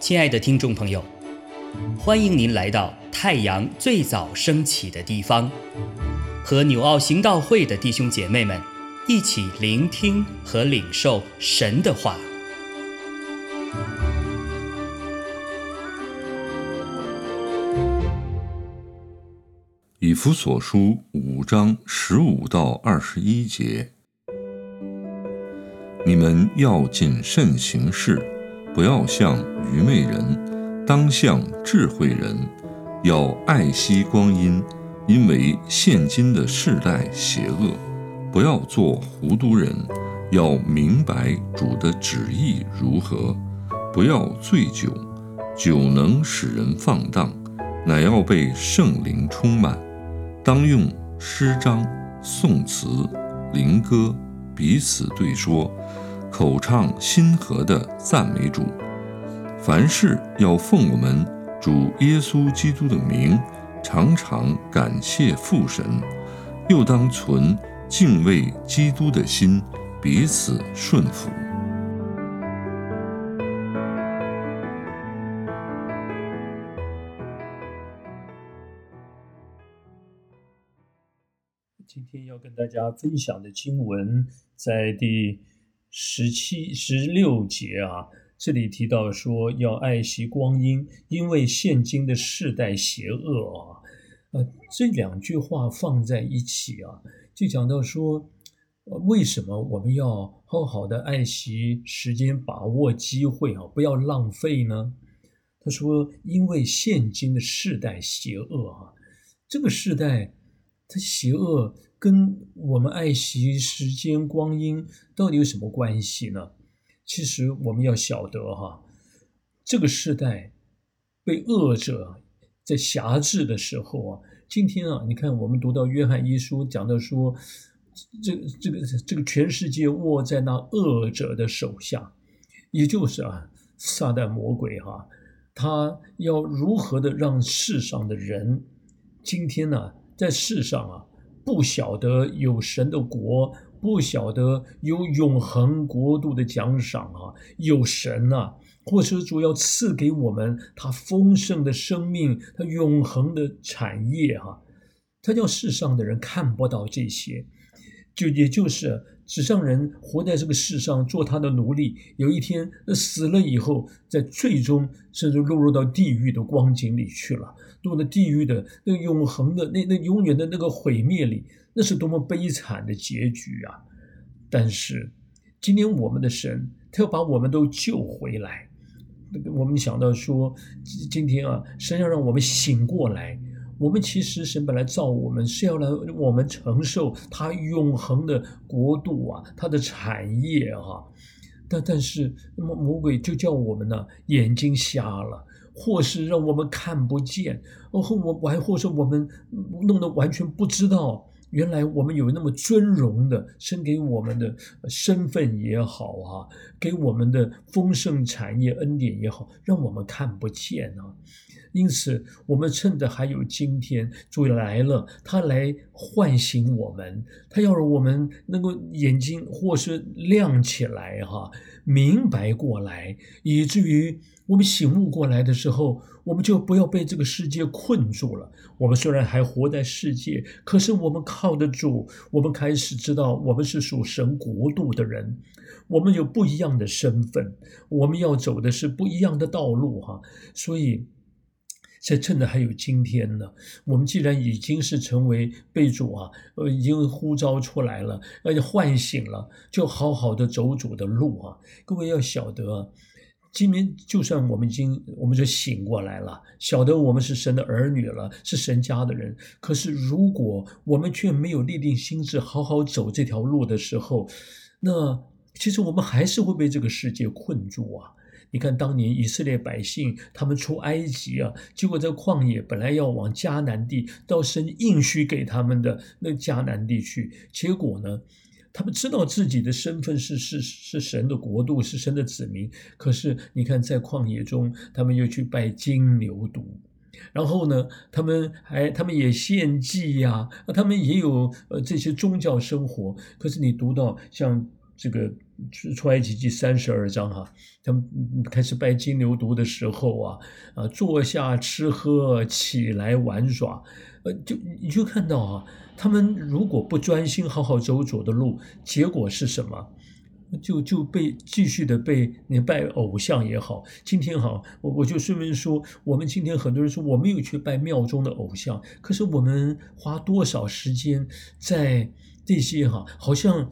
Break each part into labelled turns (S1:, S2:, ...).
S1: 亲爱的听众朋友，欢迎您来到太阳最早升起的地方，和纽奥行道会的弟兄姐妹们一起聆听和领受神的话。
S2: 以弗所书五章十五到二十一节，你们要谨慎行事。不要像愚昧人，当像智慧人；要爱惜光阴，因为现今的世代邪恶。不要做糊涂人，要明白主的旨意如何。不要醉酒，酒能使人放荡，乃要被圣灵充满。当用诗章、颂词、灵歌彼此对说。口唱心和的赞美主，凡事要奉我们主耶稣基督的名，常常感谢父神，又当存敬畏基督的心，彼此顺服。
S3: 今天要跟大家分享的经文在第。十七、十六节啊，这里提到说要爱惜光阴，因为现今的世代邪恶啊。呃，这两句话放在一起啊，就讲到说，为什么我们要好好的爱惜时间，把握机会啊，不要浪费呢？他说，因为现今的世代邪恶啊，这个世代他邪恶。跟我们爱惜时间光阴到底有什么关系呢？其实我们要晓得哈，这个时代被恶者在辖制的时候啊，今天啊，你看我们读到约翰一书讲到说，这这个这个全世界握在那恶者的手下，也就是啊，撒旦魔鬼哈，他要如何的让世上的人今天呢，在世上啊。不晓得有神的国，不晓得有永恒国度的奖赏啊！有神呐，或者主要赐给我们他丰盛的生命，他永恒的产业哈。他叫世上的人看不到这些，就也就是纸上人活在这个世上做他的奴隶，有一天死了以后，在最终甚至落入到地狱的光景里去了。落到地狱的那个永恒的那那永远的那个毁灭里，那是多么悲惨的结局啊！但是今天我们的神，他要把我们都救回来。我们想到说，今天啊，神要让我们醒过来。我们其实神本来造我们是要来我们承受他永恒的国度啊，他的产业哈。但但是那么魔鬼就叫我们呢眼睛瞎了。或是让我们看不见，哦，我我还或是我们弄得完全不知道，原来我们有那么尊荣的生给我们的身份也好啊，给我们的丰盛产业恩典也好，让我们看不见啊。因此，我们趁着还有今天，主来了，他来唤醒我们，他要让我们能够眼睛或是亮起来哈，明白过来，以至于。我们醒悟过来的时候，我们就不要被这个世界困住了。我们虽然还活在世界，可是我们靠得住。我们开始知道，我们是属神国度的人，我们有不一样的身份，我们要走的是不一样的道路哈。所以，才趁着还有今天呢，我们既然已经是成为被主啊，呃，已经呼召出来了，而且唤醒了，就好好的走主的路啊。各位要晓得。今天就算我们已经，我们就醒过来了，晓得我们是神的儿女了，是神家的人。可是如果我们却没有立定心智，好好走这条路的时候，那其实我们还是会被这个世界困住啊！你看当年以色列百姓他们出埃及啊，结果在旷野本来要往迦南地，到神应许给他们的那迦南地去，结果呢？他们知道自己的身份是是是神的国度，是神的子民。可是你看，在旷野中，他们又去拜金牛犊，然后呢，他们还他们也献祭呀，他们也有呃这些宗教生活。可是你读到像这个出出埃及记三十二章哈，他们开始拜金牛犊的时候啊，啊，坐下吃喝，起来玩耍，呃，就你就看到啊，他们如果不专心好好走走的路，结果是什么？就就被继续的被你拜偶像也好，今天哈，我我就顺便说，我们今天很多人说我没有去拜庙中的偶像，可是我们花多少时间在这些哈，好像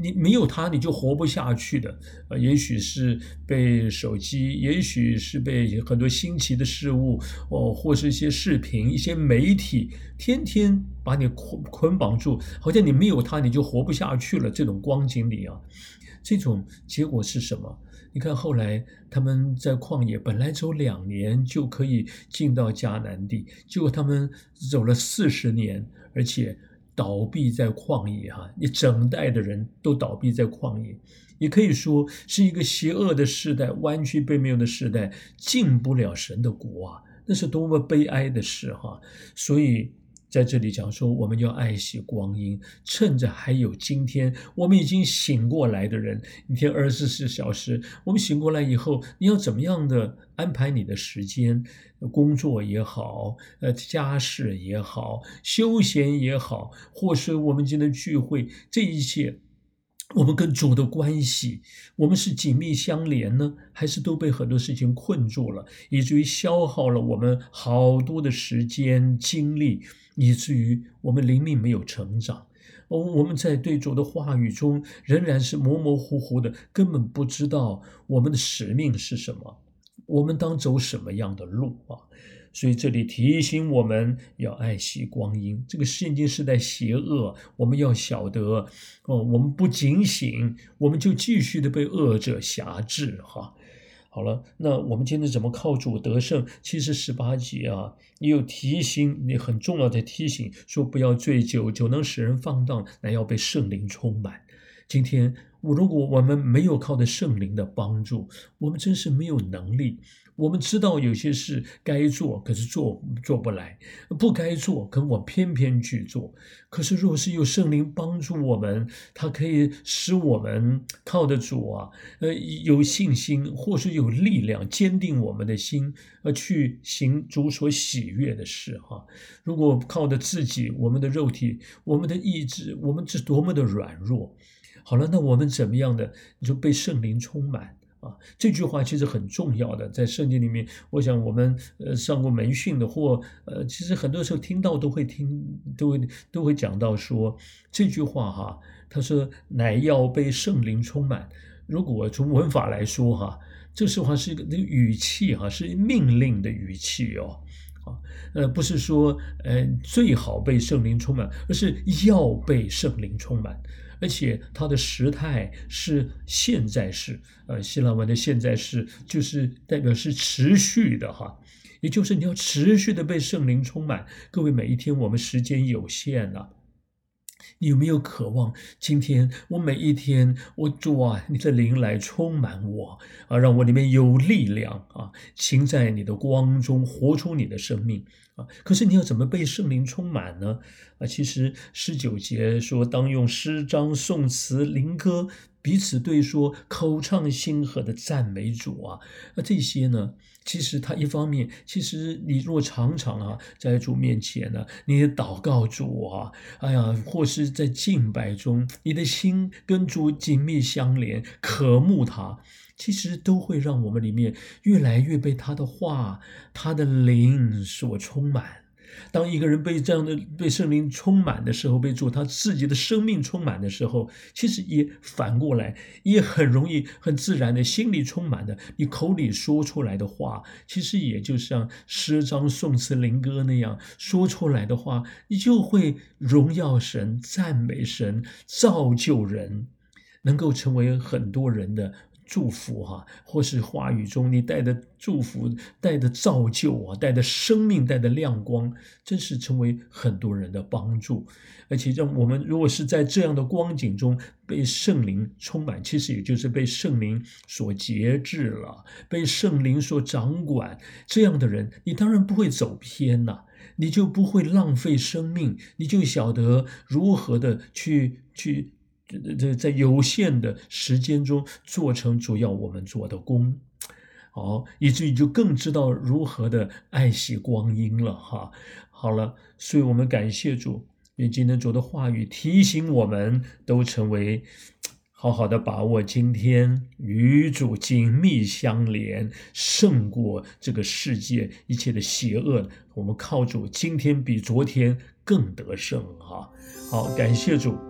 S3: 你没有他你就活不下去的，呃，也许是被手机，也许是被很多新奇的事物哦，或是一些视频、一些媒体，天天把你捆捆绑住，好像你没有他你就活不下去了，这种光景里啊。这种结果是什么？你看后来他们在旷野本来走两年就可以进到迦南地，结果他们走了四十年，而且倒闭在旷野哈，一整代的人都倒闭在旷野，也可以说是一个邪恶的时代、弯曲背谬的时代，进不了神的国啊，那是多么悲哀的事哈！所以。在这里讲说，我们要爱惜光阴，趁着还有今天，我们已经醒过来的人，一天二十四小时，我们醒过来以后，你要怎么样的安排你的时间？工作也好，呃，家事也好，休闲也好，或是我们今天聚会，这一切，我们跟主的关系，我们是紧密相连呢，还是都被很多事情困住了，以至于消耗了我们好多的时间精力？以至于我们灵命没有成长，哦，我们在对主的话语中仍然是模模糊糊的，根本不知道我们的使命是什么，我们当走什么样的路啊？所以这里提醒我们要爱惜光阴。这个现今时代邪恶，我们要晓得哦，我们不警醒，我们就继续的被恶者辖制哈。好了，那我们今天怎么靠主得胜？其实十八节啊，你有提醒，你很重要的提醒，说不要醉酒，酒能使人放荡，乃要被圣灵充满。今天我如果我们没有靠着圣灵的帮助，我们真是没有能力。我们知道有些事该做，可是做做不来；不该做，可我偏偏去做。可是若是有圣灵帮助我们，他可以使我们靠得住啊，呃，有信心，或是有力量，坚定我们的心，呃，去行主所喜悦的事哈。如果靠着自己，我们的肉体，我们的意志，我们是多么的软弱。好了，那我们怎么样的你就被圣灵充满？啊，这句话其实很重要的，在圣经里面，我想我们呃上过门训的，或呃其实很多时候听到都会听，都会都会讲到说这句话哈，他说乃要被圣灵充满。如果从文法来说哈，这句话是一个那个语气哈，是命令的语气哦，啊呃不是说呃最好被圣灵充满，而是要被圣灵充满。而且它的时态是现在式，呃，希腊文的现在式就是代表是持续的哈，也就是你要持续的被圣灵充满。各位，每一天我们时间有限呐，你有没有渴望今天我每一天我主啊，你的灵来充满我啊，让我里面有力量啊，行在你的光中，活出你的生命。可是你要怎么被圣灵充满呢？啊，其实十九节说，当用诗章、颂词、灵歌彼此对说，口唱心和的赞美主啊。那这些呢，其实他一方面，其实你若常常啊在主面前呢，你祷告主啊，哎呀，或是在敬拜中，你的心跟主紧密相连，渴慕他。其实都会让我们里面越来越被他的话、他的灵所充满。当一个人被这样的被圣灵充满的时候，被主他自己的生命充满的时候，其实也反过来，也很容易、很自然的心里充满的，你口里说出来的话，其实也就像诗章、颂词、灵歌那样说出来的话，你就会荣耀神、赞美神、造就人，能够成为很多人的。祝福哈，或是话语中你带的祝福、带的造就啊、带的生命、带的亮光，真是成为很多人的帮助。而且让我们如果是在这样的光景中被圣灵充满，其实也就是被圣灵所节制了，被圣灵所掌管。这样的人，你当然不会走偏呐，你就不会浪费生命，你就晓得如何的去去。这这在有限的时间中做成主要我们做的工，哦，以至于就更知道如何的爱惜光阴了哈。好了，所以我们感谢主，愿今天主的话语提醒我们，都成为好好的把握今天与主紧密相连，胜过这个世界一切的邪恶。我们靠主，今天比昨天更得胜哈。好，感谢主。